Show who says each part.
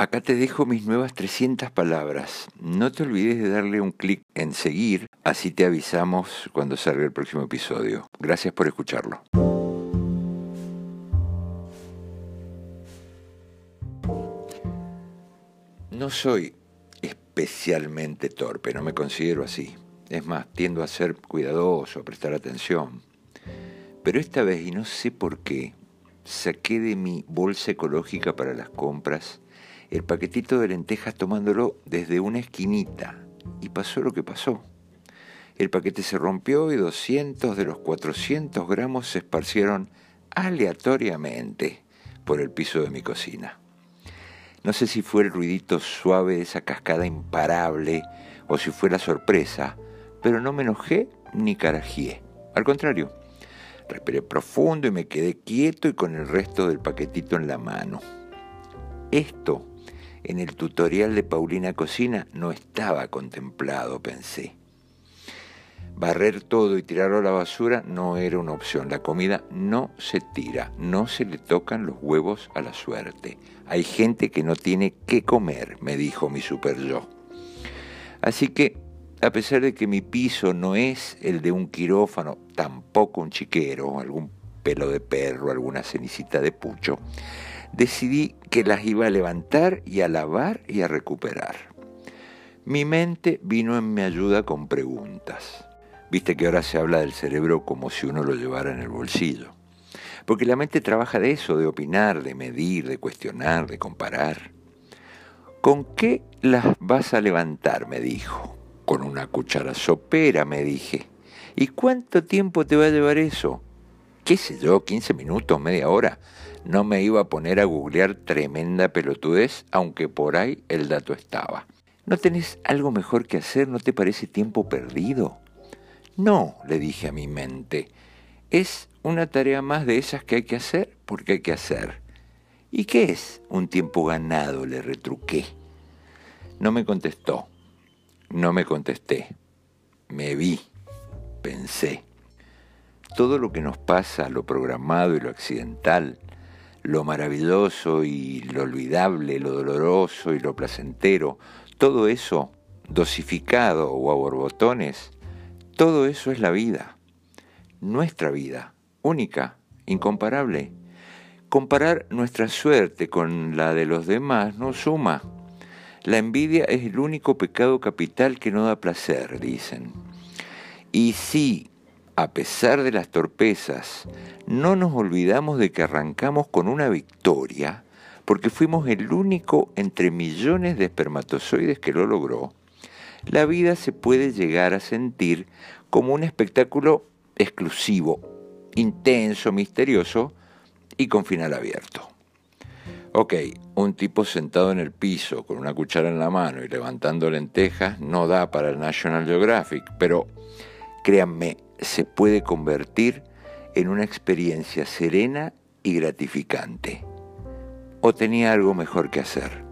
Speaker 1: Acá te dejo mis nuevas 300 palabras. No te olvides de darle un clic en seguir, así te avisamos cuando salga el próximo episodio. Gracias por escucharlo. No soy especialmente torpe, no me considero así. Es más, tiendo a ser cuidadoso, a prestar atención. Pero esta vez, y no sé por qué, saqué de mi bolsa ecológica para las compras el paquetito de lentejas tomándolo desde una esquinita. Y pasó lo que pasó. El paquete se rompió y 200 de los 400 gramos se esparcieron aleatoriamente por el piso de mi cocina. No sé si fue el ruidito suave de esa cascada imparable o si fue la sorpresa, pero no me enojé ni carajié. Al contrario, respiré profundo y me quedé quieto y con el resto del paquetito en la mano. Esto en el tutorial de Paulina Cocina no estaba contemplado, pensé. Barrer todo y tirarlo a la basura no era una opción. La comida no se tira, no se le tocan los huevos a la suerte. Hay gente que no tiene qué comer, me dijo mi super yo. Así que, a pesar de que mi piso no es el de un quirófano, tampoco un chiquero, algún pelo de perro, alguna cenicita de pucho, decidí que las iba a levantar y a lavar y a recuperar. Mi mente vino en mi ayuda con preguntas. Viste que ahora se habla del cerebro como si uno lo llevara en el bolsillo. Porque la mente trabaja de eso, de opinar, de medir, de cuestionar, de comparar. ¿Con qué las vas a levantar? me dijo. Con una cuchara sopera, me dije. ¿Y cuánto tiempo te va a llevar eso? ¿Qué sé yo? ¿15 minutos? ¿Media hora? no me iba a poner a googlear tremenda pelotudez, aunque por ahí el dato estaba. ¿No tenés algo mejor que hacer? ¿No te parece tiempo perdido? No, le dije a mi mente. Es una tarea más de esas que hay que hacer porque hay que hacer. ¿Y qué es un tiempo ganado? le retruqué. No me contestó. No me contesté. Me vi. Pensé. Todo lo que nos pasa, lo programado y lo accidental, lo maravilloso y lo olvidable, lo doloroso y lo placentero, todo eso dosificado o a borbotones, todo eso es la vida, nuestra vida, única, incomparable. Comparar nuestra suerte con la de los demás no suma. La envidia es el único pecado capital que no da placer, dicen. Y sí, a pesar de las torpezas, no nos olvidamos de que arrancamos con una victoria, porque fuimos el único entre millones de espermatozoides que lo logró, la vida se puede llegar a sentir como un espectáculo exclusivo, intenso, misterioso y con final abierto. Ok, un tipo sentado en el piso con una cuchara en la mano y levantando lentejas no da para el National Geographic, pero créanme, se puede convertir en una experiencia serena y gratificante. ¿O tenía algo mejor que hacer?